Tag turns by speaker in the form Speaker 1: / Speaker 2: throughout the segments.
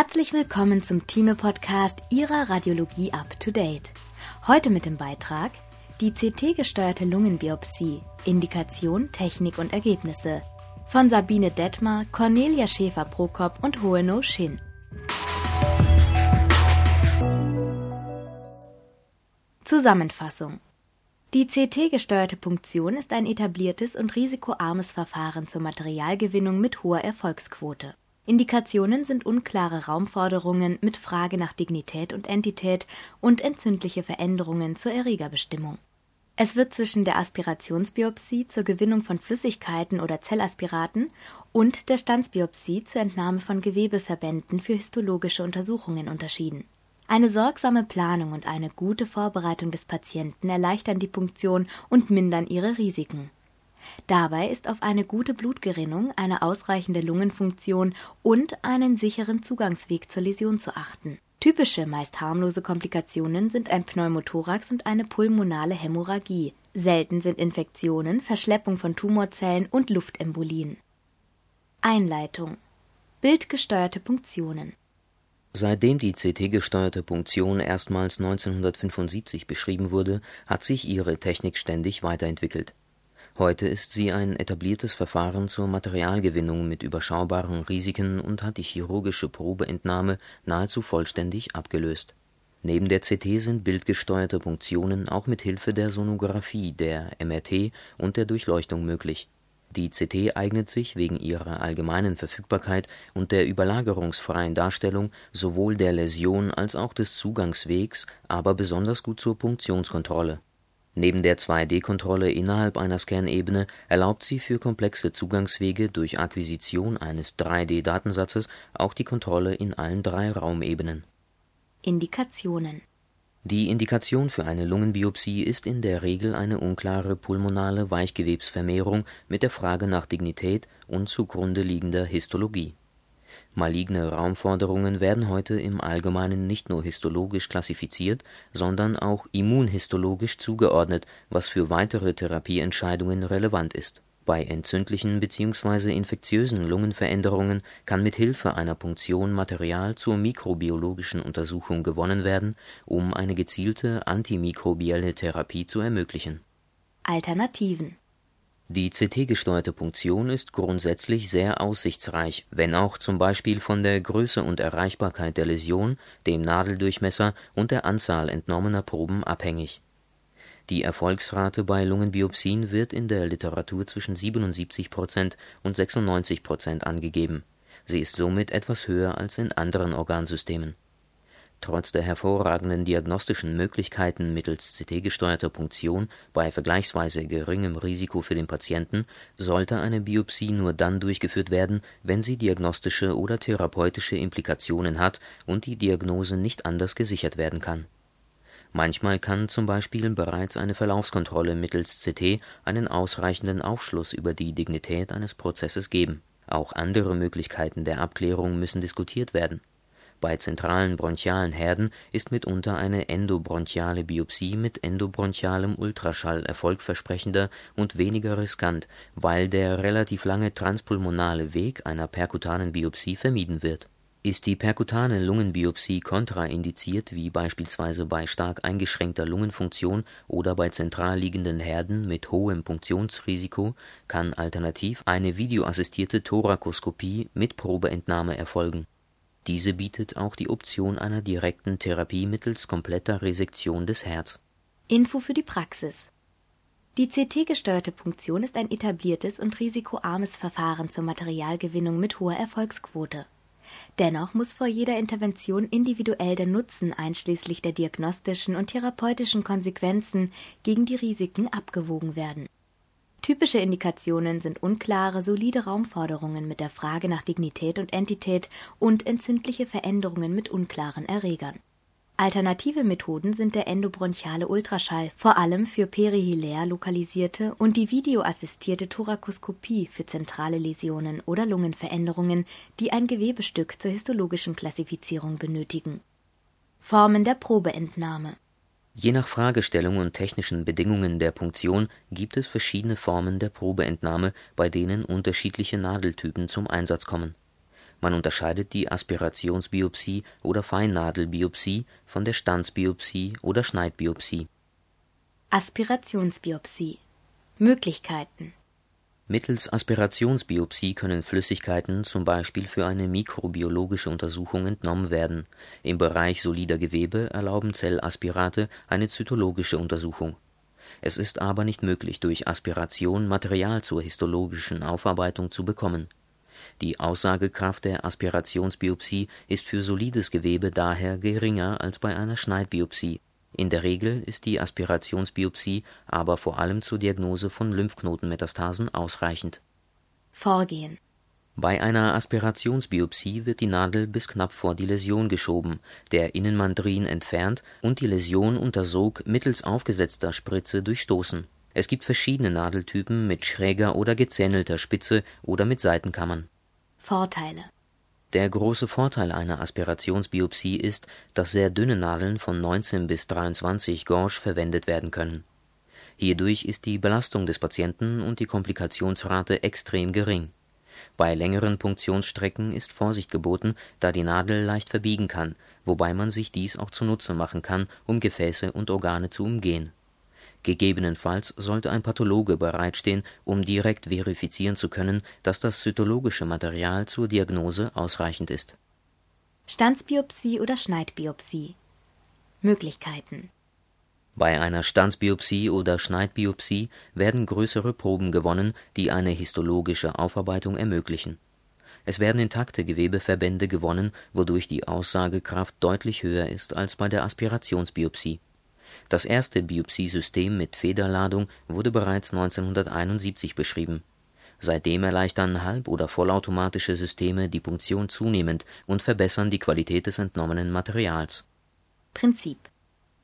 Speaker 1: Herzlich willkommen zum Thieme-Podcast Ihrer Radiologie Up to Date. Heute mit dem Beitrag Die CT-gesteuerte Lungenbiopsie, Indikation, Technik und Ergebnisse von Sabine Detmar, Cornelia Schäfer-Prokop und Hoeno Shin. Zusammenfassung die CT-gesteuerte Punktion ist ein etabliertes und risikoarmes Verfahren zur Materialgewinnung mit hoher Erfolgsquote. Indikationen sind unklare Raumforderungen mit Frage nach Dignität und Entität und entzündliche Veränderungen zur Erregerbestimmung. Es wird zwischen der Aspirationsbiopsie zur Gewinnung von Flüssigkeiten oder Zellaspiraten und der Stanzbiopsie zur Entnahme von Gewebeverbänden für histologische Untersuchungen unterschieden eine sorgsame Planung und eine gute Vorbereitung des Patienten erleichtern die Punktion und mindern ihre Risiken. Dabei ist auf eine gute Blutgerinnung, eine ausreichende Lungenfunktion und einen sicheren Zugangsweg zur Läsion zu achten. Typische, meist harmlose Komplikationen sind ein Pneumothorax und eine pulmonale Hämorrhagie. Selten sind Infektionen, Verschleppung von Tumorzellen und Luftembolien. Einleitung Bildgesteuerte Punktionen
Speaker 2: Seitdem die CT-gesteuerte Punktion erstmals 1975 beschrieben wurde, hat sich ihre Technik ständig weiterentwickelt. Heute ist sie ein etabliertes Verfahren zur Materialgewinnung mit überschaubaren Risiken und hat die chirurgische Probeentnahme nahezu vollständig abgelöst. Neben der CT sind bildgesteuerte Punktionen auch mit Hilfe der Sonographie, der MRT und der Durchleuchtung möglich die CT eignet sich wegen ihrer allgemeinen Verfügbarkeit und der überlagerungsfreien Darstellung sowohl der Läsion als auch des Zugangswegs, aber besonders gut zur Punktionskontrolle. Neben der 2D-Kontrolle innerhalb einer Scanebene erlaubt sie für komplexe Zugangswege durch Akquisition eines 3D-Datensatzes auch die Kontrolle in allen drei Raumebenen.
Speaker 1: Indikationen
Speaker 2: die Indikation für eine Lungenbiopsie ist in der Regel eine unklare pulmonale Weichgewebsvermehrung mit der Frage nach Dignität und zugrunde liegender Histologie. Maligne Raumforderungen werden heute im Allgemeinen nicht nur histologisch klassifiziert, sondern auch immunhistologisch zugeordnet, was für weitere Therapieentscheidungen relevant ist bei entzündlichen bzw. infektiösen Lungenveränderungen kann mit Hilfe einer Punktion Material zur mikrobiologischen Untersuchung gewonnen werden, um eine gezielte antimikrobielle Therapie zu ermöglichen.
Speaker 1: Alternativen
Speaker 2: Die CT-gesteuerte Punktion ist grundsätzlich sehr aussichtsreich, wenn auch zum Beispiel von der Größe und Erreichbarkeit der Läsion, dem Nadeldurchmesser und der Anzahl entnommener Proben abhängig die Erfolgsrate bei Lungenbiopsien wird in der Literatur zwischen 77% und 96% angegeben, sie ist somit etwas höher als in anderen Organsystemen. Trotz der hervorragenden diagnostischen Möglichkeiten mittels CT-gesteuerter Punktion bei vergleichsweise geringem Risiko für den Patienten sollte eine Biopsie nur dann durchgeführt werden, wenn sie diagnostische oder therapeutische Implikationen hat und die Diagnose nicht anders gesichert werden kann Manchmal kann zum Beispiel bereits eine Verlaufskontrolle mittels CT einen ausreichenden Aufschluss über die Dignität eines Prozesses geben. Auch andere Möglichkeiten der Abklärung müssen diskutiert werden. Bei zentralen bronchialen Herden ist mitunter eine endobronchiale Biopsie mit endobronchialem Ultraschall erfolgversprechender und weniger riskant, weil der relativ lange transpulmonale Weg einer perkutanen Biopsie vermieden wird ist die perkutane Lungenbiopsie kontraindiziert wie beispielsweise bei stark eingeschränkter Lungenfunktion oder bei zentral liegenden Herden mit hohem Punktionsrisiko, kann alternativ eine videoassistierte Thorakoskopie mit Probeentnahme erfolgen. Diese bietet auch die Option einer direkten Therapie mittels kompletter Resektion des Herz.
Speaker 1: Info für die Praxis die CT-gesteuerte Punktion ist ein etabliertes und risikoarmes Verfahren zur Materialgewinnung mit hoher Erfolgsquote Dennoch muss vor jeder Intervention individuell der Nutzen einschließlich der diagnostischen und therapeutischen Konsequenzen gegen die Risiken abgewogen werden. Typische Indikationen sind unklare, solide Raumforderungen mit der Frage nach Dignität und Entität und entzündliche Veränderungen mit unklaren Erregern Alternative Methoden sind der endobronchiale Ultraschall, vor allem für perihilär lokalisierte, und die videoassistierte Thorakoskopie für zentrale Läsionen oder Lungenveränderungen, die ein Gewebestück zur histologischen Klassifizierung benötigen. Formen der Probeentnahme
Speaker 2: Je nach Fragestellung und technischen Bedingungen der Punktion gibt es verschiedene Formen der Probeentnahme, bei denen unterschiedliche Nadeltypen zum Einsatz kommen. Man unterscheidet die Aspirationsbiopsie oder Feinnadelbiopsie von der Stanzbiopsie oder Schneidbiopsie.
Speaker 1: Aspirationsbiopsie. Möglichkeiten
Speaker 2: Mittels Aspirationsbiopsie können Flüssigkeiten zum Beispiel für eine mikrobiologische Untersuchung entnommen werden, im Bereich solider Gewebe erlauben Zellaspirate eine zytologische Untersuchung. Es ist aber nicht möglich, durch Aspiration Material zur histologischen Aufarbeitung zu bekommen. Die Aussagekraft der Aspirationsbiopsie ist für solides Gewebe daher geringer als bei einer Schneidbiopsie in der Regel ist die Aspirationsbiopsie aber vor allem zur Diagnose von Lymphknotenmetastasen ausreichend.
Speaker 1: Vorgehen
Speaker 2: Bei einer Aspirationsbiopsie wird die Nadel bis knapp vor die Läsion geschoben, der Innenmandrin entfernt und die Läsion unter Sog mittels aufgesetzter Spritze durchstoßen. Es gibt verschiedene Nadeltypen mit schräger oder gezähnelter Spitze oder mit Seitenkammern.
Speaker 1: Vorteile
Speaker 2: der große Vorteil einer Aspirationsbiopsie ist, dass sehr dünne Nadeln von 19 bis 23 Gauge verwendet werden können. Hierdurch ist die Belastung des Patienten und die Komplikationsrate extrem gering. Bei längeren Punktionsstrecken ist Vorsicht geboten, da die Nadel leicht verbiegen kann, wobei man sich dies auch zunutze machen kann, um Gefäße und Organe zu umgehen Gegebenenfalls sollte ein Pathologe bereitstehen, um direkt verifizieren zu können, dass das zytologische Material zur Diagnose ausreichend ist.
Speaker 1: Stanzbiopsie oder Schneidbiopsie Möglichkeiten
Speaker 2: Bei einer Stanzbiopsie oder Schneidbiopsie werden größere Proben gewonnen, die eine histologische Aufarbeitung ermöglichen. Es werden intakte Gewebeverbände gewonnen, wodurch die Aussagekraft deutlich höher ist als bei der Aspirationsbiopsie das erste Biopsiesystem mit Federladung wurde bereits 1971 beschrieben. Seitdem erleichtern halb oder vollautomatische Systeme die Punktion zunehmend und verbessern die Qualität des entnommenen Materials.
Speaker 1: Prinzip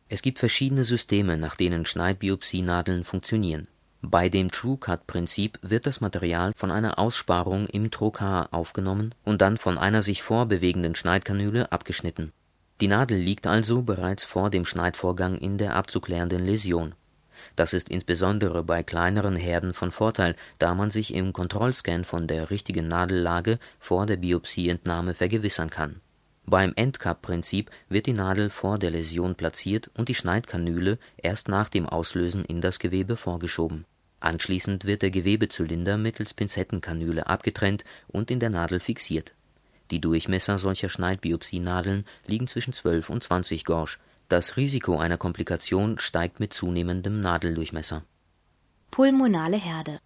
Speaker 2: Es gibt verschiedene Systeme, nach denen Schneidbiopsienadeln funktionieren. Bei dem TrueCut-Prinzip wird das Material von einer Aussparung im Trocar aufgenommen und dann von einer sich vorbewegenden Schneidkanüle abgeschnitten die Nadel liegt also bereits vor dem Schneidvorgang in der abzuklärenden Läsion. Das ist insbesondere bei kleineren Herden von Vorteil, da man sich im Kontrollscan von der richtigen Nadellage vor der Biopsieentnahme vergewissern kann. Beim Endcup-Prinzip wird die Nadel vor der Läsion platziert und die Schneidkanüle erst nach dem Auslösen in das Gewebe vorgeschoben. Anschließend wird der Gewebezylinder mittels Pinzettenkanüle abgetrennt und in der Nadel fixiert die Durchmesser solcher Schneidbiopsienadeln liegen zwischen 12 und 20 Gauge, das Risiko einer Komplikation steigt mit zunehmendem Nadeldurchmesser.
Speaker 1: Pulmonale Herde.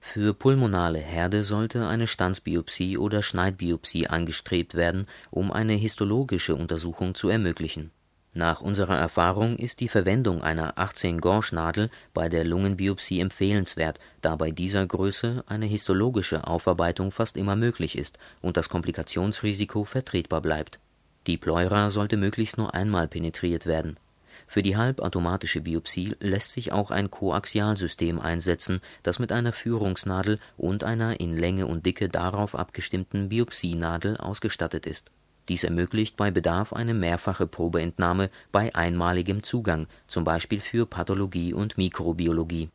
Speaker 2: Für pulmonale Herde sollte eine Stanzbiopsie oder Schneidbiopsie angestrebt werden, um eine histologische Untersuchung zu ermöglichen nach unserer Erfahrung ist die Verwendung einer 18-Gauge-Nadel bei der Lungenbiopsie empfehlenswert, da bei dieser Größe eine histologische Aufarbeitung fast immer möglich ist und das Komplikationsrisiko vertretbar bleibt. Die Pleura sollte möglichst nur einmal penetriert werden. Für die halbautomatische Biopsie lässt sich auch ein Koaxialsystem einsetzen, das mit einer Führungsnadel und einer in Länge und Dicke darauf abgestimmten Biopsienadel ausgestattet ist dies ermöglicht bei Bedarf eine mehrfache Probeentnahme bei einmaligem Zugang, zum Beispiel für Pathologie und Mikrobiologie.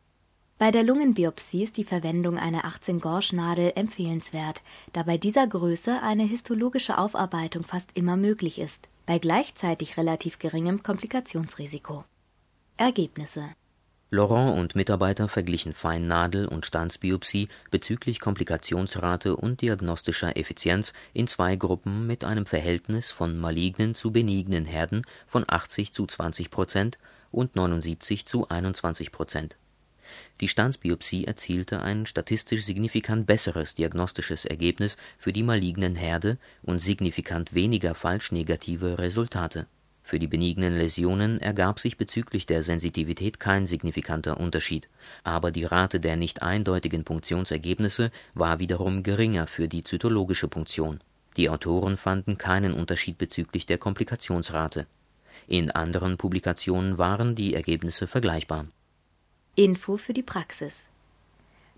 Speaker 1: Bei der Lungenbiopsie ist die Verwendung einer 18-Gauge-Nadel empfehlenswert, da bei dieser Größe eine histologische Aufarbeitung fast immer möglich ist, bei gleichzeitig relativ geringem Komplikationsrisiko. Ergebnisse
Speaker 2: Laurent und Mitarbeiter verglichen Feinnadel und Stanzbiopsie bezüglich Komplikationsrate und diagnostischer Effizienz in zwei Gruppen mit einem Verhältnis von malignen zu benignen Herden von 80 zu 20 Prozent und 79 zu 21 Prozent. Die Stanzbiopsie erzielte ein statistisch signifikant besseres diagnostisches Ergebnis für die malignen Herde und signifikant weniger falsch negative Resultate für die benignen Läsionen ergab sich bezüglich der Sensitivität kein signifikanter Unterschied, aber die Rate der nicht eindeutigen Punktionsergebnisse war wiederum geringer für die zytologische Punktion. Die Autoren fanden keinen Unterschied bezüglich der Komplikationsrate. In anderen Publikationen waren die Ergebnisse vergleichbar.
Speaker 1: Info für die Praxis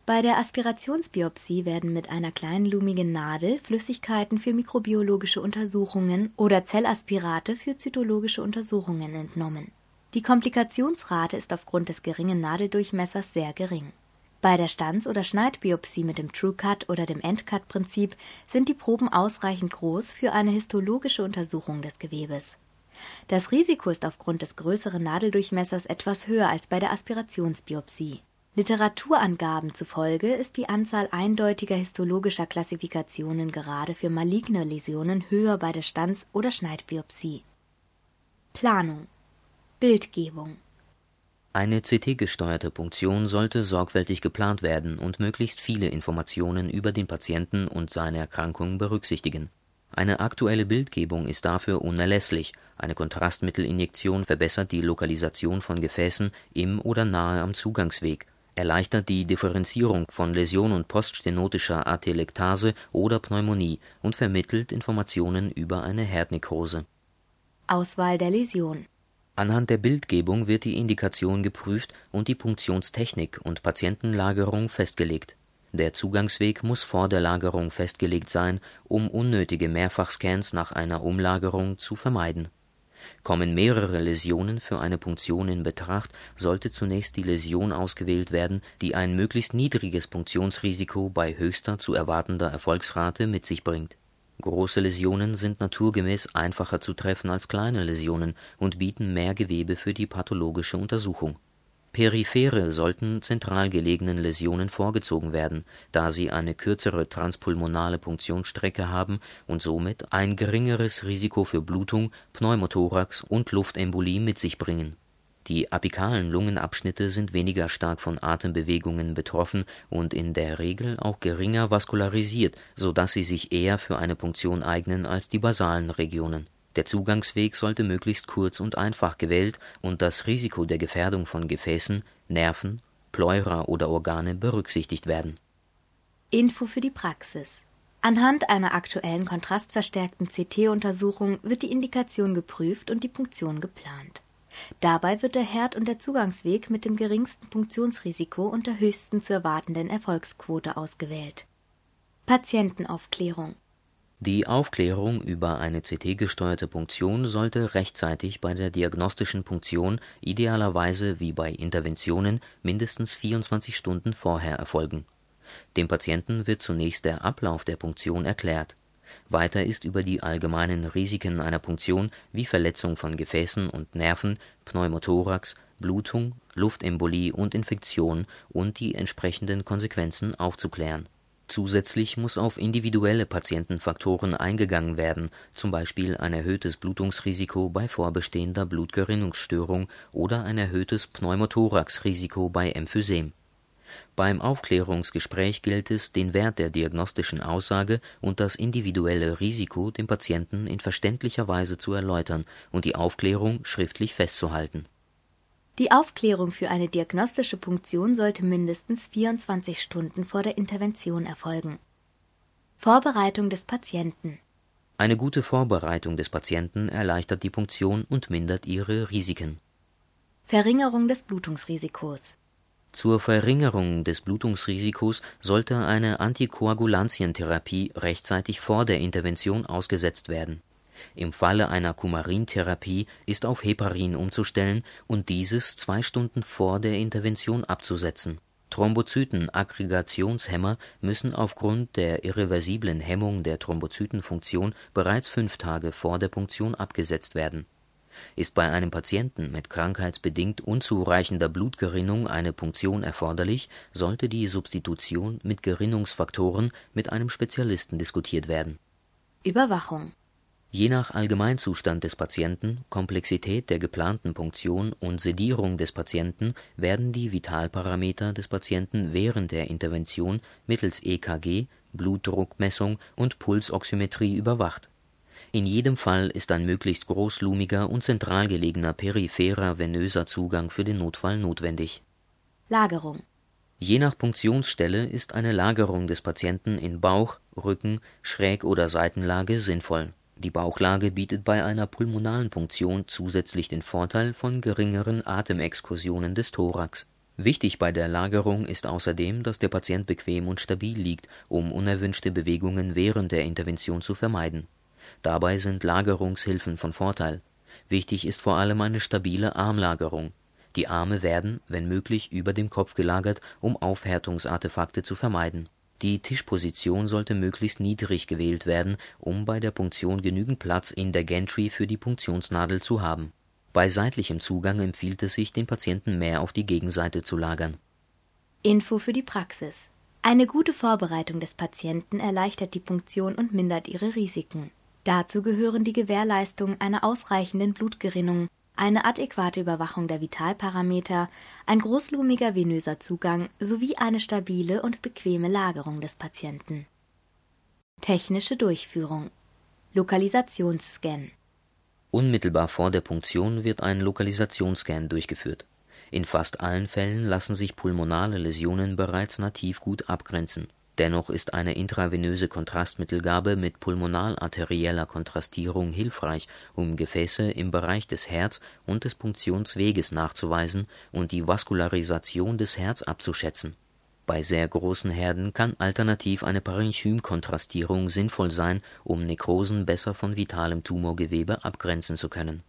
Speaker 1: bei der Aspirationsbiopsie werden mit einer kleinlumigen Nadel Flüssigkeiten für mikrobiologische Untersuchungen oder Zellaspirate für zytologische Untersuchungen entnommen. Die Komplikationsrate ist aufgrund des geringen Nadeldurchmessers sehr gering. Bei der Stanz- oder Schneidbiopsie mit dem TrueCut oder dem Endcut-Prinzip sind die Proben ausreichend groß für eine histologische Untersuchung des Gewebes. Das Risiko ist aufgrund des größeren Nadeldurchmessers etwas höher als bei der Aspirationsbiopsie. Literaturangaben zufolge ist die Anzahl eindeutiger histologischer Klassifikationen gerade für maligne Läsionen höher bei der Stanz- oder Schneidbiopsie. Planung Bildgebung
Speaker 2: Eine CT-gesteuerte Punktion sollte sorgfältig geplant werden und möglichst viele Informationen über den Patienten und seine Erkrankung berücksichtigen. Eine aktuelle Bildgebung ist dafür unerlässlich, eine Kontrastmittelinjektion verbessert die Lokalisation von Gefäßen im oder nahe am Zugangsweg erleichtert die Differenzierung von Läsion und poststenotischer Atelektase oder Pneumonie und vermittelt Informationen über eine Herdnekrose.
Speaker 1: Auswahl der Läsion
Speaker 2: Anhand der Bildgebung wird die Indikation geprüft und die Punktionstechnik und Patientenlagerung festgelegt. Der Zugangsweg muss vor der Lagerung festgelegt sein, um unnötige Mehrfachscans nach einer Umlagerung zu vermeiden Kommen mehrere Läsionen für eine Punktion in Betracht, sollte zunächst die Läsion ausgewählt werden, die ein möglichst niedriges Punktionsrisiko bei höchster zu erwartender Erfolgsrate mit sich bringt. Große Läsionen sind naturgemäß einfacher zu treffen als kleine Läsionen und bieten mehr Gewebe für die pathologische Untersuchung Periphere sollten zentral gelegenen Läsionen vorgezogen werden, da sie eine kürzere transpulmonale Punktionsstrecke haben und somit ein geringeres Risiko für Blutung, Pneumothorax und Luftembolie mit sich bringen. Die apikalen Lungenabschnitte sind weniger stark von Atembewegungen betroffen und in der Regel auch geringer vaskularisiert, so dass sie sich eher für eine Punktion eignen als die basalen Regionen der Zugangsweg sollte möglichst kurz und einfach gewählt und das Risiko der Gefährdung von Gefäßen, Nerven, Pleura oder Organe berücksichtigt werden.
Speaker 1: Info für die Praxis Anhand einer aktuellen kontrastverstärkten CT-Untersuchung wird die Indikation geprüft und die Punktion geplant. Dabei wird der Herd und der Zugangsweg mit dem geringsten Punktionsrisiko und der höchsten zu erwartenden Erfolgsquote ausgewählt. Patientenaufklärung
Speaker 2: die Aufklärung über eine CT-gesteuerte Punktion sollte rechtzeitig bei der diagnostischen Punktion idealerweise wie bei Interventionen mindestens 24 Stunden vorher erfolgen. Dem Patienten wird zunächst der Ablauf der Punktion erklärt. Weiter ist über die allgemeinen Risiken einer Punktion wie Verletzung von Gefäßen und Nerven, Pneumothorax, Blutung, Luftembolie und Infektion und die entsprechenden Konsequenzen aufzuklären Zusätzlich muss auf individuelle Patientenfaktoren eingegangen werden, zum Beispiel ein erhöhtes Blutungsrisiko bei vorbestehender Blutgerinnungsstörung oder ein erhöhtes Pneumothorax-Risiko bei Emphysem. Beim Aufklärungsgespräch gilt es, den Wert der diagnostischen Aussage und das individuelle Risiko dem Patienten in verständlicher Weise zu erläutern und die Aufklärung schriftlich festzuhalten
Speaker 1: die Aufklärung für eine diagnostische Punktion sollte mindestens 24 Stunden vor der Intervention erfolgen. Vorbereitung des Patienten
Speaker 2: Eine gute Vorbereitung des Patienten erleichtert die Punktion und mindert ihre Risiken.
Speaker 1: Verringerung des Blutungsrisikos
Speaker 2: Zur Verringerung des Blutungsrisikos sollte eine Antikoagulantientherapie rechtzeitig vor der Intervention ausgesetzt werden im Falle einer Kumarintherapie ist auf Heparin umzustellen und dieses zwei Stunden vor der Intervention abzusetzen. Thrombozytenaggregationshemmer müssen aufgrund der irreversiblen Hemmung der Thrombozytenfunktion bereits fünf Tage vor der Punktion abgesetzt werden. Ist bei einem Patienten mit krankheitsbedingt unzureichender Blutgerinnung eine Punktion erforderlich, sollte die Substitution mit Gerinnungsfaktoren mit einem Spezialisten diskutiert werden.
Speaker 1: Überwachung
Speaker 2: Je nach Allgemeinzustand des Patienten, Komplexität der geplanten Punktion und Sedierung des Patienten werden die Vitalparameter des Patienten während der Intervention mittels EKG, Blutdruckmessung und Pulsoximetrie überwacht. In jedem Fall ist ein möglichst großlumiger und zentral gelegener peripherer venöser Zugang für den Notfall notwendig.
Speaker 1: Lagerung
Speaker 2: Je nach Punktionsstelle ist eine Lagerung des Patienten in Bauch, Rücken, Schräg oder Seitenlage sinnvoll die Bauchlage bietet bei einer pulmonalen Punktion zusätzlich den Vorteil von geringeren Atemexkursionen des Thorax. Wichtig bei der Lagerung ist außerdem, dass der Patient bequem und stabil liegt, um unerwünschte Bewegungen während der Intervention zu vermeiden. Dabei sind Lagerungshilfen von Vorteil. Wichtig ist vor allem eine stabile Armlagerung. Die Arme werden, wenn möglich, über dem Kopf gelagert, um Aufhärtungsartefakte zu vermeiden. Die Tischposition sollte möglichst niedrig gewählt werden, um bei der Punktion genügend Platz in der Gantry für die Punktionsnadel zu haben. Bei seitlichem Zugang empfiehlt es sich, den Patienten mehr auf die Gegenseite zu lagern.
Speaker 1: Info für die Praxis. Eine gute Vorbereitung des Patienten erleichtert die Punktion und mindert ihre Risiken. Dazu gehören die Gewährleistung einer ausreichenden Blutgerinnung, eine adäquate Überwachung der Vitalparameter, ein großlumiger venöser Zugang sowie eine stabile und bequeme Lagerung des Patienten. Technische Durchführung Lokalisationsscan
Speaker 2: Unmittelbar vor der Punktion wird ein Lokalisationsscan durchgeführt. In fast allen Fällen lassen sich pulmonale Läsionen bereits nativ gut abgrenzen Dennoch ist eine intravenöse Kontrastmittelgabe mit pulmonalarterieller Kontrastierung hilfreich, um Gefäße im Bereich des Herz und des Punktionsweges nachzuweisen und die Vaskularisation des Herz abzuschätzen. Bei sehr großen Herden kann alternativ eine Parenchymkontrastierung sinnvoll sein, um Nekrosen besser von vitalem Tumorgewebe abgrenzen zu können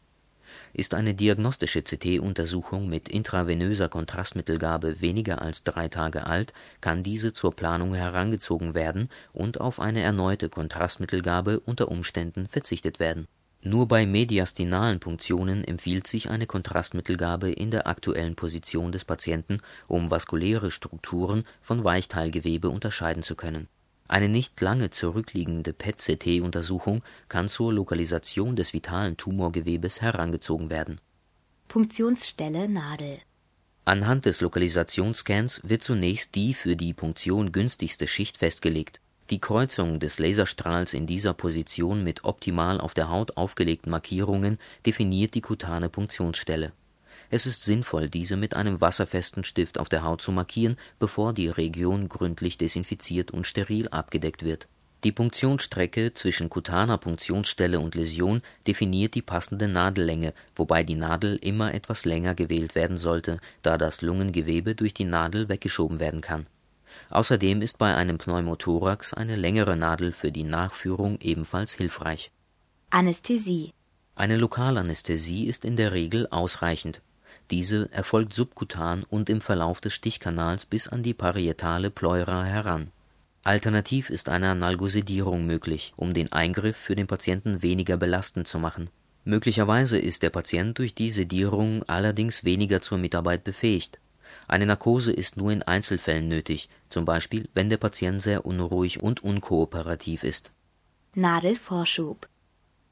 Speaker 2: ist eine diagnostische CT-Untersuchung mit intravenöser Kontrastmittelgabe weniger als drei Tage alt, kann diese zur Planung herangezogen werden und auf eine erneute Kontrastmittelgabe unter Umständen verzichtet werden. Nur bei mediastinalen Punktionen empfiehlt sich eine Kontrastmittelgabe in der aktuellen Position des Patienten, um vaskuläre Strukturen von Weichteilgewebe unterscheiden zu können eine nicht lange zurückliegende PET-CT-Untersuchung kann zur Lokalisation des vitalen Tumorgewebes herangezogen werden.
Speaker 1: Punktionsstelle Nadel
Speaker 2: Anhand des Lokalisationsscans wird zunächst die für die Punktion günstigste Schicht festgelegt. Die Kreuzung des Laserstrahls in dieser Position mit optimal auf der Haut aufgelegten Markierungen definiert die kutane Punktionsstelle es ist sinnvoll, diese mit einem wasserfesten Stift auf der Haut zu markieren, bevor die Region gründlich desinfiziert und steril abgedeckt wird. Die Punktionsstrecke zwischen kutaner Punktionsstelle und Läsion definiert die passende Nadellänge, wobei die Nadel immer etwas länger gewählt werden sollte, da das Lungengewebe durch die Nadel weggeschoben werden kann. Außerdem ist bei einem Pneumothorax eine längere Nadel für die Nachführung ebenfalls hilfreich.
Speaker 1: Anästhesie
Speaker 2: Eine Lokalanästhesie ist in der Regel ausreichend diese erfolgt subkutan und im Verlauf des Stichkanals bis an die parietale Pleura heran. Alternativ ist eine Analgosedierung möglich, um den Eingriff für den Patienten weniger belastend zu machen. Möglicherweise ist der Patient durch die Sedierung allerdings weniger zur Mitarbeit befähigt. Eine Narkose ist nur in Einzelfällen nötig, zum Beispiel wenn der Patient sehr unruhig und unkooperativ ist.
Speaker 1: Nadelvorschub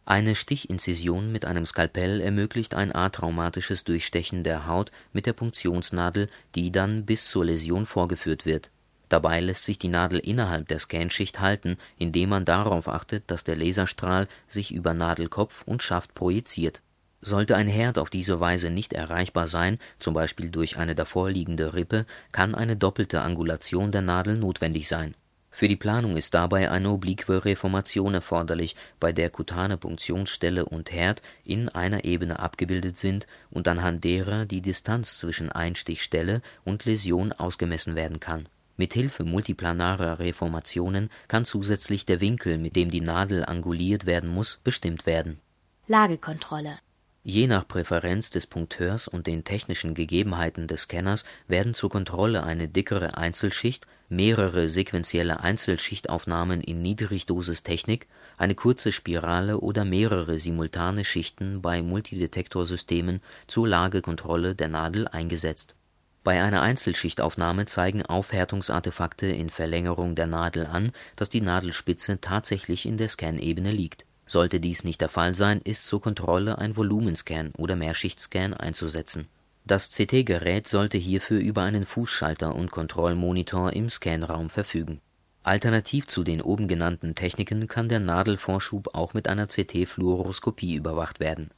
Speaker 2: eine Stichinzision mit einem Skalpell ermöglicht ein atraumatisches Durchstechen der Haut mit der Punktionsnadel, die dann bis zur Läsion vorgeführt wird. Dabei lässt sich die Nadel innerhalb der Scanschicht halten, indem man darauf achtet, dass der Laserstrahl sich über Nadelkopf und Schaft projiziert. Sollte ein Herd auf diese Weise nicht erreichbar sein, zum Beispiel durch eine davorliegende Rippe, kann eine doppelte Angulation der Nadel notwendig sein für die Planung ist dabei eine oblique Reformation erforderlich, bei der kutane Punktionsstelle und Herd in einer Ebene abgebildet sind und anhand derer die Distanz zwischen Einstichstelle und Läsion ausgemessen werden kann. Mit Hilfe multiplanarer Reformationen kann zusätzlich der Winkel, mit dem die Nadel anguliert werden muss, bestimmt werden.
Speaker 1: Lagekontrolle
Speaker 2: Je nach Präferenz des Punkteurs und den technischen Gegebenheiten des Scanners werden zur Kontrolle eine dickere Einzelschicht mehrere sequentielle Einzelschichtaufnahmen in Niedrigdosistechnik, eine kurze Spirale oder mehrere simultane Schichten bei Multidetektorsystemen zur Lagekontrolle der Nadel eingesetzt. Bei einer Einzelschichtaufnahme zeigen Aufhärtungsartefakte in Verlängerung der Nadel an, dass die Nadelspitze tatsächlich in der Scanebene liegt. Sollte dies nicht der Fall sein, ist zur Kontrolle ein Volumenscan oder Mehrschichtscan einzusetzen das CT-Gerät sollte hierfür über einen Fußschalter und Kontrollmonitor im Scanraum verfügen. Alternativ zu den oben genannten Techniken kann der Nadelvorschub auch mit einer CT-Fluoroskopie überwacht werden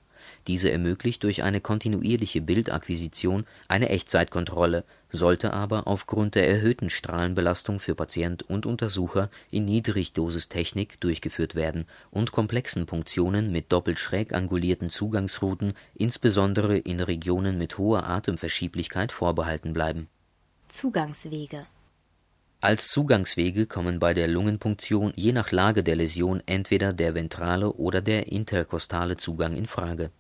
Speaker 2: diese ermöglicht durch eine kontinuierliche Bildakquisition eine Echtzeitkontrolle, sollte aber aufgrund der erhöhten Strahlenbelastung für Patient und Untersucher in Niedrigdosistechnik durchgeführt werden und komplexen Punktionen mit doppelt schräg angulierten Zugangsrouten insbesondere in Regionen mit hoher Atemverschieblichkeit vorbehalten bleiben.
Speaker 1: Zugangswege
Speaker 2: als Zugangswege kommen bei der Lungenpunktion je nach Lage der Läsion entweder der ventrale oder der interkostale Zugang in Frage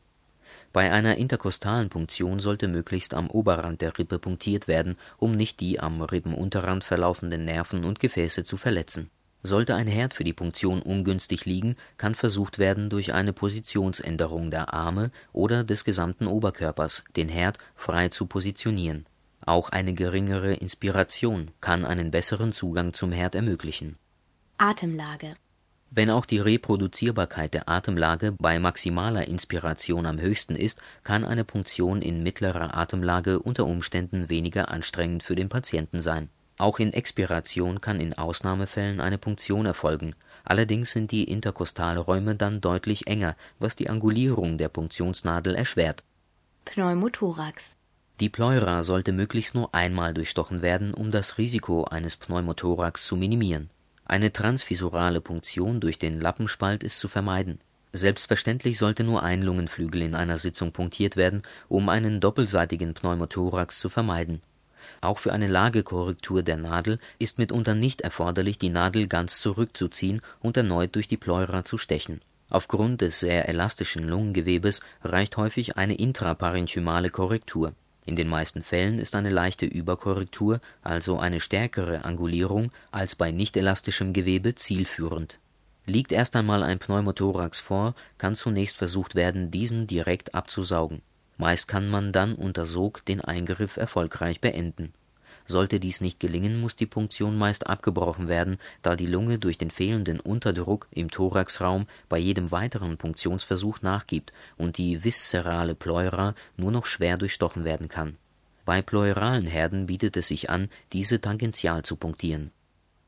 Speaker 2: Bei einer interkostalen Punktion sollte möglichst am Oberrand der Rippe punktiert werden, um nicht die am Rippenunterrand verlaufenden Nerven und Gefäße zu verletzen. Sollte ein Herd für die Punktion ungünstig liegen, kann versucht werden, durch eine Positionsänderung der Arme oder des gesamten Oberkörpers den Herd frei zu positionieren. Auch eine geringere Inspiration kann einen besseren Zugang zum Herd ermöglichen.
Speaker 1: Atemlage
Speaker 2: wenn auch die Reproduzierbarkeit der Atemlage bei maximaler Inspiration am höchsten ist, kann eine Punktion in mittlerer Atemlage unter Umständen weniger anstrengend für den Patienten sein. Auch in Expiration kann in Ausnahmefällen eine Punktion erfolgen, allerdings sind die Interkostalräume dann deutlich enger, was die Angulierung der Punktionsnadel erschwert.
Speaker 1: Pneumothorax
Speaker 2: Die Pleura sollte möglichst nur einmal durchstochen werden, um das Risiko eines Pneumothorax zu minimieren eine transfisurale Punktion durch den Lappenspalt ist zu vermeiden. Selbstverständlich sollte nur ein Lungenflügel in einer Sitzung punktiert werden, um einen doppelseitigen Pneumothorax zu vermeiden. Auch für eine Lagekorrektur der Nadel ist mitunter nicht erforderlich, die Nadel ganz zurückzuziehen und erneut durch die Pleura zu stechen. Aufgrund des sehr elastischen Lungengewebes reicht häufig eine intraparenchymale Korrektur in den meisten Fällen ist eine leichte Überkorrektur, also eine stärkere Angulierung als bei nicht-elastischem Gewebe, zielführend. Liegt erst einmal ein Pneumothorax vor, kann zunächst versucht werden, diesen direkt abzusaugen. Meist kann man dann unter Sog den Eingriff erfolgreich beenden sollte dies nicht gelingen, muss die Punktion meist abgebrochen werden, da die Lunge durch den fehlenden Unterdruck im Thoraxraum bei jedem weiteren Punktionsversuch nachgibt und die viszerale Pleura nur noch schwer durchstochen werden kann. Bei pleuralen Herden bietet es sich an, diese tangential zu punktieren.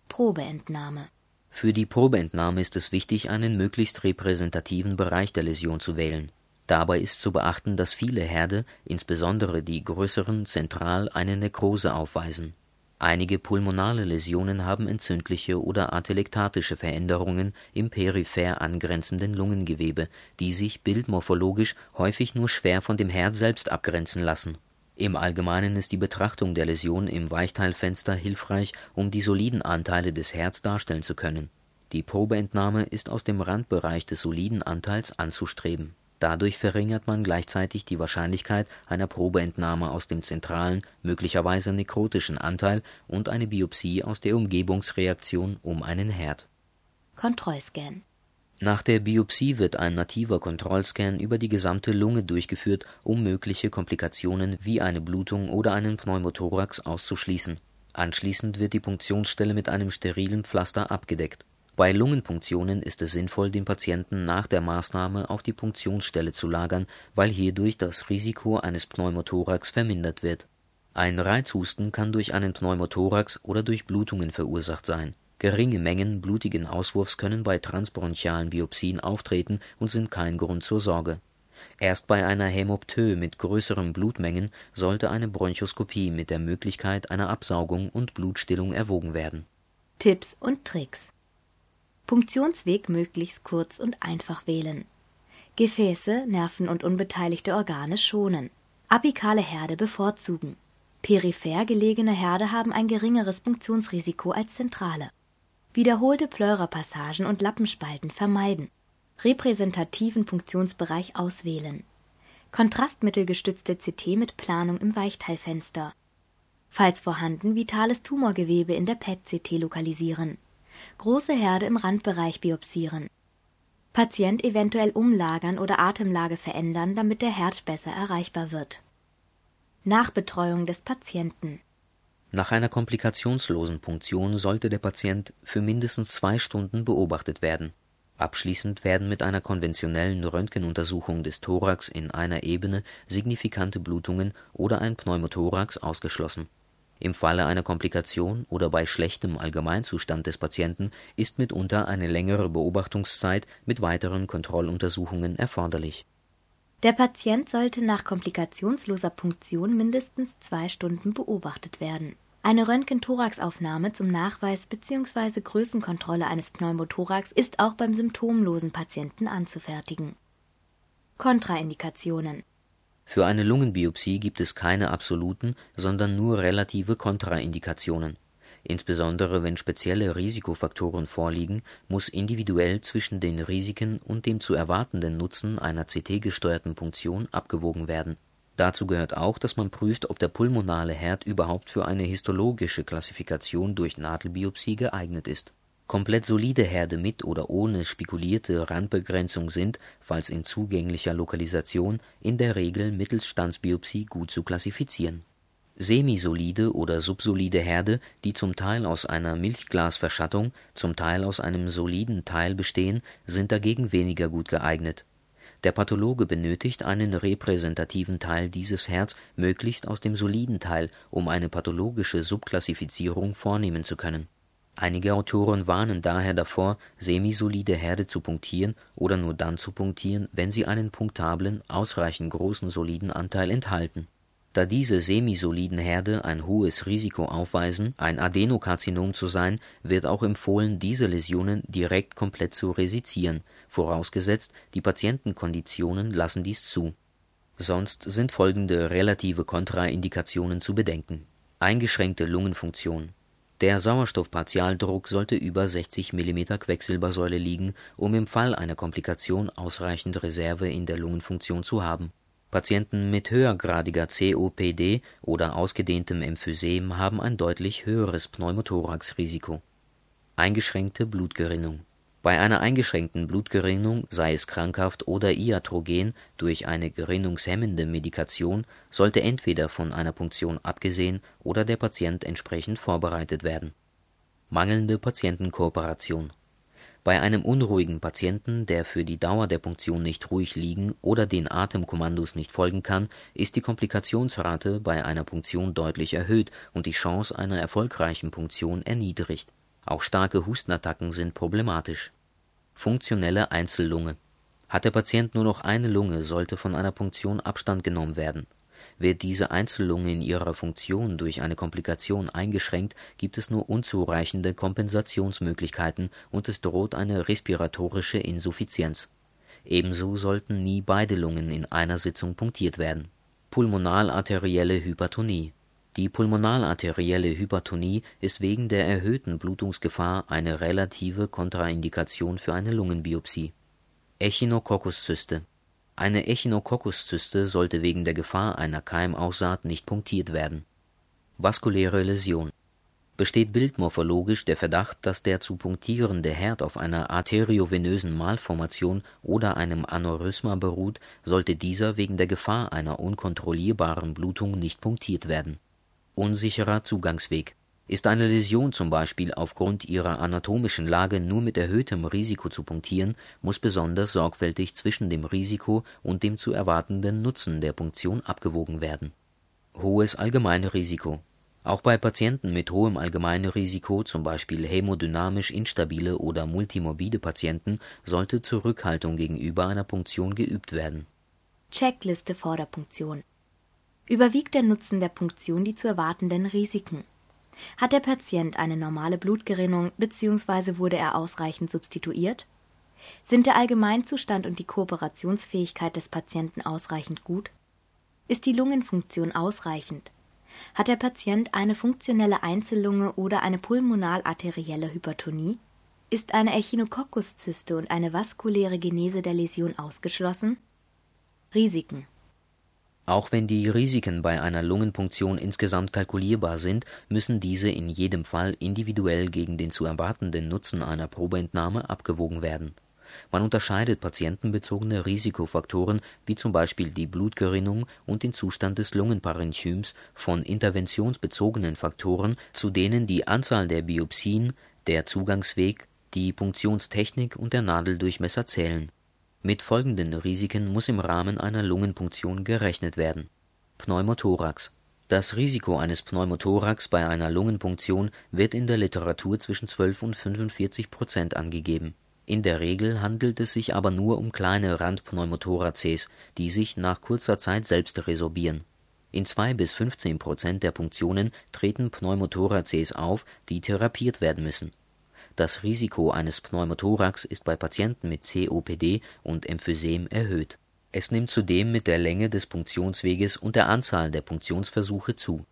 Speaker 1: Probeentnahme
Speaker 2: Für die Probeentnahme ist es wichtig, einen möglichst repräsentativen Bereich der Läsion zu wählen Dabei ist zu beachten, dass viele Herde, insbesondere die größeren, zentral eine Nekrose aufweisen. Einige pulmonale Läsionen haben entzündliche oder atelektatische Veränderungen im peripher angrenzenden Lungengewebe, die sich bildmorphologisch häufig nur schwer von dem Herd selbst abgrenzen lassen. Im Allgemeinen ist die Betrachtung der Läsion im Weichteilfenster hilfreich, um die soliden Anteile des Herds darstellen zu können. Die Probeentnahme ist aus dem Randbereich des soliden Anteils anzustreben Dadurch verringert man gleichzeitig die Wahrscheinlichkeit einer Probeentnahme aus dem zentralen, möglicherweise nekrotischen Anteil und eine Biopsie aus der Umgebungsreaktion um einen Herd.
Speaker 1: Kontrollscan
Speaker 2: Nach der Biopsie wird ein nativer Kontrollscan über die gesamte Lunge durchgeführt, um mögliche Komplikationen wie eine Blutung oder einen Pneumothorax auszuschließen. Anschließend wird die Punktionsstelle mit einem sterilen Pflaster abgedeckt bei Lungenpunktionen ist es sinnvoll, den Patienten nach der Maßnahme auf die Punktionsstelle zu lagern, weil hierdurch das Risiko eines Pneumothorax vermindert wird. Ein Reizhusten kann durch einen Pneumothorax oder durch Blutungen verursacht sein. Geringe Mengen blutigen Auswurfs können bei transbronchialen Biopsien auftreten und sind kein Grund zur Sorge. Erst bei einer Hämoptö mit größeren Blutmengen sollte eine Bronchoskopie mit der Möglichkeit einer Absaugung und Blutstillung erwogen werden.
Speaker 1: Tipps und Tricks Punktionsweg möglichst kurz und einfach wählen. Gefäße, Nerven und unbeteiligte Organe schonen. Apikale Herde bevorzugen. Peripher gelegene Herde haben ein geringeres Punktionsrisiko als zentrale. Wiederholte Pleurapassagen und Lappenspalten vermeiden. Repräsentativen Punktionsbereich auswählen. Kontrastmittelgestützte CT mit Planung im Weichteilfenster. Falls vorhanden, vitales Tumorgewebe in der PET-CT lokalisieren große Herde im Randbereich biopsieren. Patient eventuell umlagern oder Atemlage verändern, damit der Herd besser erreichbar wird. Nachbetreuung des Patienten
Speaker 2: Nach einer komplikationslosen Punktion sollte der Patient für mindestens zwei Stunden beobachtet werden. Abschließend werden mit einer konventionellen Röntgenuntersuchung des Thorax in einer Ebene signifikante Blutungen oder ein Pneumothorax ausgeschlossen im Falle einer Komplikation oder bei schlechtem Allgemeinzustand des Patienten ist mitunter eine längere Beobachtungszeit mit weiteren Kontrolluntersuchungen erforderlich.
Speaker 1: Der Patient sollte nach komplikationsloser Punktion mindestens zwei Stunden beobachtet werden. Eine Röntgenthoraxaufnahme zum Nachweis bzw. Größenkontrolle eines Pneumothorax ist auch beim symptomlosen Patienten anzufertigen. Kontraindikationen
Speaker 2: für eine Lungenbiopsie gibt es keine absoluten, sondern nur relative Kontraindikationen. Insbesondere wenn spezielle Risikofaktoren vorliegen, muss individuell zwischen den Risiken und dem zu erwartenden Nutzen einer CT-gesteuerten Punktion abgewogen werden. Dazu gehört auch, dass man prüft, ob der pulmonale Herd überhaupt für eine histologische Klassifikation durch Nadelbiopsie geeignet ist. Komplett solide Herde mit oder ohne spikulierte Randbegrenzung sind, falls in zugänglicher Lokalisation, in der Regel mittels Standsbiopsie gut zu klassifizieren Semisolide oder subsolide Herde, die zum Teil aus einer Milchglasverschattung, zum Teil aus einem soliden Teil bestehen, sind dagegen weniger gut geeignet. Der Pathologe benötigt einen repräsentativen Teil dieses Herds möglichst aus dem soliden Teil, um eine pathologische Subklassifizierung vornehmen zu können. Einige Autoren warnen daher davor, semisolide Herde zu punktieren oder nur dann zu punktieren, wenn sie einen punktablen, ausreichend großen soliden Anteil enthalten. Da diese semisoliden Herde ein hohes Risiko aufweisen, ein Adenokarzinom zu sein, wird auch empfohlen, diese Läsionen direkt komplett zu resizieren, vorausgesetzt, die Patientenkonditionen lassen dies zu. Sonst sind folgende relative Kontraindikationen zu bedenken: Eingeschränkte Lungenfunktion Der Sauerstoffpartialdruck sollte über 60 mm Quecksilbersäule liegen, um im Fall einer Komplikation ausreichend Reserve in der Lungenfunktion zu haben Patienten mit höhergradiger COPD oder ausgedehntem Emphysem haben ein deutlich höheres Pneumothorax-Risiko. Eingeschränkte Blutgerinnung Bei einer eingeschränkten Blutgerinnung, sei es krankhaft oder iatrogen durch eine gerinnungshemmende Medikation, sollte entweder von einer Punktion abgesehen oder der Patient entsprechend vorbereitet werden. Mangelnde Patientenkooperation bei einem unruhigen Patienten, der für die Dauer der Punktion nicht ruhig liegen oder den Atemkommandos nicht folgen kann, ist die Komplikationsrate bei einer Punktion deutlich erhöht und die Chance einer erfolgreichen Punktion erniedrigt. Auch starke Hustenattacken sind problematisch. Funktionelle Einzellunge Hat der Patient nur noch eine Lunge, sollte von einer Punktion Abstand genommen werden wird diese Einzellunge in ihrer Funktion durch eine Komplikation eingeschränkt, gibt es nur unzureichende Kompensationsmöglichkeiten und es droht eine respiratorische Insuffizienz. Ebenso sollten nie beide Lungen in einer Sitzung punktiert werden. Pulmonalarterielle Hypertonie Die pulmonalarterielle Hypertonie ist wegen der erhöhten Blutungsgefahr eine relative Kontraindikation für eine Lungenbiopsie. Echinokokkuszyste eine Echinokokkuszyste sollte wegen der Gefahr einer Keimaussaat nicht punktiert werden. Vaskuläre Läsion Besteht bildmorphologisch der Verdacht, dass der zu punktierende Herd auf einer arteriovenösen Malformation oder einem Aneurysma beruht, sollte dieser wegen der Gefahr einer unkontrollierbaren Blutung nicht punktiert werden. Unsicherer Zugangsweg ist eine Läsion zum Beispiel aufgrund ihrer anatomischen Lage nur mit erhöhtem Risiko zu punktieren, muss besonders sorgfältig zwischen dem Risiko und dem zu erwartenden Nutzen der Punktion abgewogen werden. Hohes Allgemeinrisiko Auch bei Patienten mit hohem Allgemeinrisiko, zum Beispiel hämodynamisch instabile oder multimorbide Patienten, sollte Zurückhaltung gegenüber einer Punktion geübt werden.
Speaker 1: Checkliste vor der Punktion Überwiegt der Nutzen der Punktion die zu erwartenden Risiken hat der Patient eine normale Blutgerinnung bzw. wurde er ausreichend substituiert? Sind der Allgemeinzustand und die Kooperationsfähigkeit des Patienten ausreichend gut? Ist die Lungenfunktion ausreichend? Hat der Patient eine funktionelle Einzellunge oder eine pulmonalarterielle Hypertonie? Ist eine Echinokokkuszyste und eine vaskuläre Genese der Läsion ausgeschlossen? Risiken
Speaker 2: auch wenn die Risiken bei einer Lungenpunktion insgesamt kalkulierbar sind, müssen diese in jedem Fall individuell gegen den zu erwartenden Nutzen einer Probeentnahme abgewogen werden. Man unterscheidet patientenbezogene Risikofaktoren wie zum Beispiel die Blutgerinnung und den Zustand des Lungenparenchyms von interventionsbezogenen Faktoren, zu denen die Anzahl der Biopsien, der Zugangsweg, die Punktionstechnik und der Nadeldurchmesser zählen mit folgenden Risiken muss im Rahmen einer Lungenpunktion gerechnet werden: Pneumothorax Das Risiko eines Pneumothorax bei einer Lungenpunktion wird in der Literatur zwischen 12 und 45 Prozent angegeben. In der Regel handelt es sich aber nur um kleine Randpneumothoraces, die sich nach kurzer Zeit selbst resorbieren. In 2 bis 15 Prozent der Punktionen treten Pneumothoraces auf, die therapiert werden müssen das Risiko eines Pneumothorax ist bei Patienten mit COPD und Emphysem erhöht. Es nimmt zudem mit der Länge des Punktionsweges und der Anzahl der Punktionsversuche zu.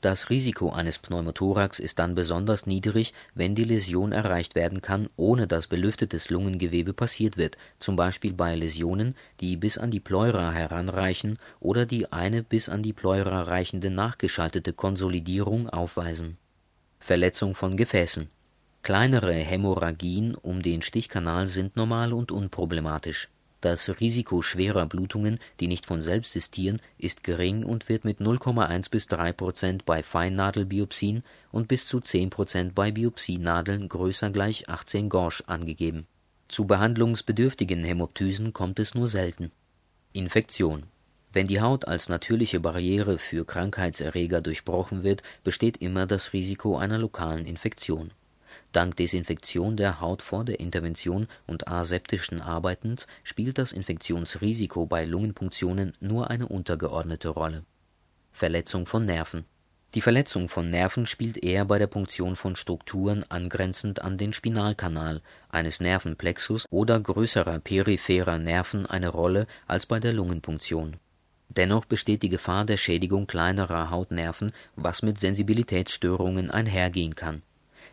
Speaker 2: Das Risiko eines Pneumothorax ist dann besonders niedrig, wenn die Läsion erreicht werden kann, ohne dass belüftetes Lungengewebe passiert wird, zum Beispiel bei Läsionen, die bis an die Pleura heranreichen oder die eine bis an die Pleura reichende nachgeschaltete Konsolidierung aufweisen. Verletzung von Gefäßen Kleinere Hämorrhagien um den Stichkanal sind normal und unproblematisch das Risiko schwerer Blutungen, die nicht von selbst sistieren, ist gering und wird mit 0,1 bis 3 Prozent bei Feinnadelbiopsien und bis zu 10 Prozent bei Biopsienadeln größer gleich 18 Gauge angegeben. Zu behandlungsbedürftigen Hämoptysen kommt es nur selten. Infektion Wenn die Haut als natürliche Barriere für Krankheitserreger durchbrochen wird, besteht immer das Risiko einer lokalen Infektion Dank Desinfektion der Haut vor der Intervention und aseptischen Arbeitens spielt das Infektionsrisiko bei Lungenpunktionen nur eine untergeordnete Rolle. Verletzung von Nerven Die Verletzung von Nerven spielt eher bei der Punktion von Strukturen angrenzend an den Spinalkanal, eines Nervenplexus oder größerer peripherer Nerven eine Rolle als bei der Lungenpunktion. Dennoch besteht die Gefahr der Schädigung kleinerer Hautnerven, was mit Sensibilitätsstörungen einhergehen kann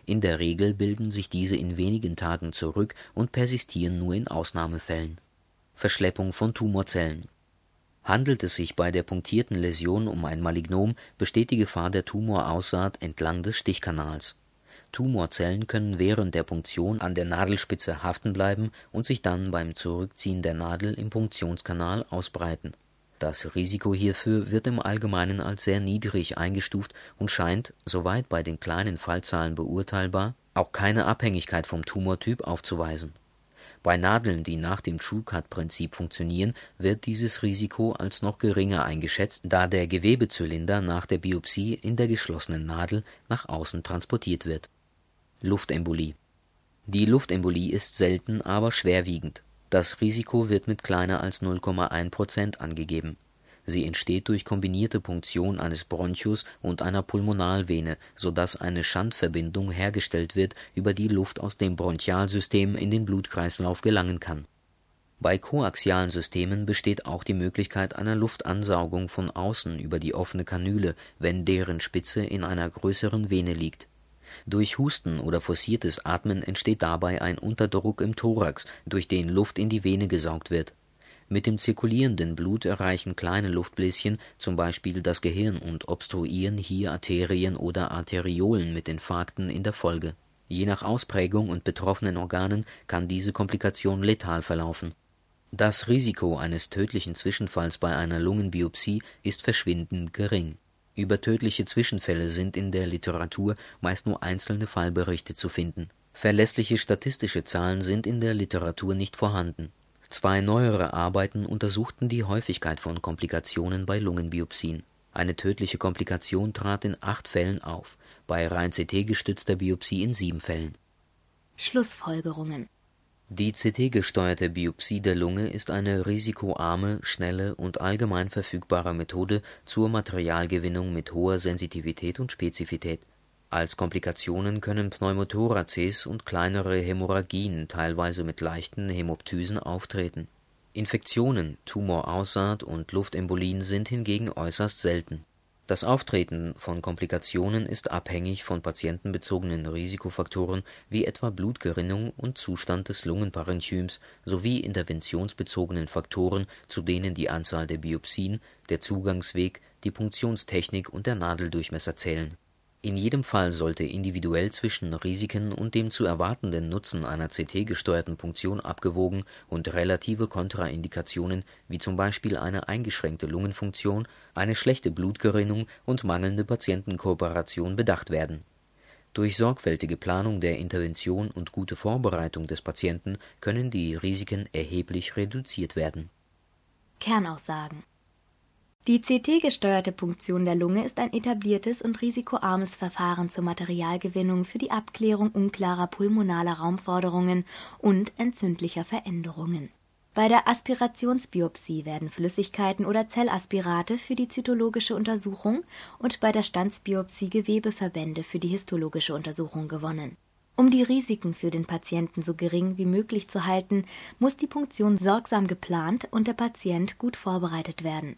Speaker 2: in der Regel bilden sich diese in wenigen Tagen zurück und persistieren nur in Ausnahmefällen. Verschleppung von Tumorzellen Handelt es sich bei der punktierten Läsion um ein Malignom, besteht die Gefahr der Tumoraussaat entlang des Stichkanals. Tumorzellen können während der Punktion an der Nadelspitze haften bleiben und sich dann beim Zurückziehen der Nadel im Punktionskanal ausbreiten das Risiko hierfür wird im Allgemeinen als sehr niedrig eingestuft und scheint, soweit bei den kleinen Fallzahlen beurteilbar, auch keine Abhängigkeit vom Tumortyp aufzuweisen. Bei Nadeln, die nach dem TrueCut-Prinzip funktionieren, wird dieses Risiko als noch geringer eingeschätzt, da der Gewebezylinder nach der Biopsie in der geschlossenen Nadel nach außen transportiert wird. Luftembolie Die Luftembolie ist selten, aber schwerwiegend das Risiko wird mit kleiner als 0,1 Prozent angegeben. Sie entsteht durch kombinierte Punktion eines Bronchus und einer Pulmonalvene, so dass eine Schandverbindung hergestellt wird, über die Luft aus dem Bronchialsystem in den Blutkreislauf gelangen kann. Bei koaxialen Systemen besteht auch die Möglichkeit einer Luftansaugung von außen über die offene Kanüle, wenn deren Spitze in einer größeren Vene liegt durch Husten oder forciertes Atmen entsteht dabei ein Unterdruck im Thorax, durch den Luft in die Vene gesaugt wird. Mit dem zirkulierenden Blut erreichen kleine Luftbläschen zum Beispiel das Gehirn und obstruieren hier Arterien oder Arteriolen mit Infarkten in der Folge. Je nach Ausprägung und betroffenen Organen kann diese Komplikation letal verlaufen. Das Risiko eines tödlichen Zwischenfalls bei einer Lungenbiopsie ist verschwindend gering über tödliche Zwischenfälle sind in der Literatur meist nur einzelne Fallberichte zu finden. Verlässliche statistische Zahlen sind in der Literatur nicht vorhanden. Zwei neuere Arbeiten untersuchten die Häufigkeit von Komplikationen bei Lungenbiopsien. Eine tödliche Komplikation trat in acht Fällen auf, bei rein CT-gestützter Biopsie in sieben Fällen.
Speaker 1: Schlussfolgerungen
Speaker 2: die CT-gesteuerte Biopsie der Lunge ist eine risikoarme, schnelle und allgemein verfügbare Methode zur Materialgewinnung mit hoher Sensitivität und Spezifität. Als Komplikationen können Pneumothoraces und kleinere Hämorrhagien teilweise mit leichten Hämoptysen auftreten. Infektionen, Tumoraussaat und Luftembolien sind hingegen äußerst selten das Auftreten von Komplikationen ist abhängig von patientenbezogenen Risikofaktoren wie etwa Blutgerinnung und Zustand des Lungenparenchyms sowie interventionsbezogenen Faktoren, zu denen die Anzahl der Biopsien, der Zugangsweg, die Punktionstechnik und der Nadeldurchmesser zählen in jedem Fall sollte individuell zwischen Risiken und dem zu erwartenden Nutzen einer CT-gesteuerten Punktion abgewogen und relative Kontraindikationen wie zum Beispiel eine eingeschränkte Lungenfunktion, eine schlechte Blutgerinnung und mangelnde Patientenkooperation bedacht werden. Durch sorgfältige Planung der Intervention und gute Vorbereitung des Patienten können die Risiken erheblich reduziert werden.
Speaker 1: Kernaussagen die CT-gesteuerte Punktion der Lunge ist ein etabliertes und risikoarmes Verfahren zur Materialgewinnung für die Abklärung unklarer pulmonaler Raumforderungen und entzündlicher Veränderungen. Bei der Aspirationsbiopsie werden Flüssigkeiten oder Zellaspirate für die zytologische Untersuchung und bei der Standsbiopsie Gewebeverbände für die histologische Untersuchung gewonnen. Um die Risiken für den Patienten so gering wie möglich zu halten, muss die Punktion sorgsam geplant und der Patient gut vorbereitet werden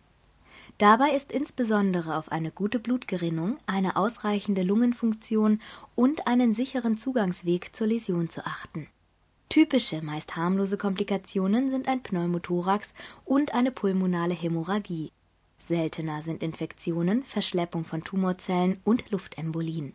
Speaker 1: Dabei ist insbesondere auf eine gute Blutgerinnung, eine ausreichende Lungenfunktion und einen sicheren Zugangsweg zur Läsion zu achten. Typische, meist harmlose Komplikationen sind ein Pneumothorax und eine pulmonale Hämorrhagie. Seltener sind Infektionen, Verschleppung von Tumorzellen und Luftembolien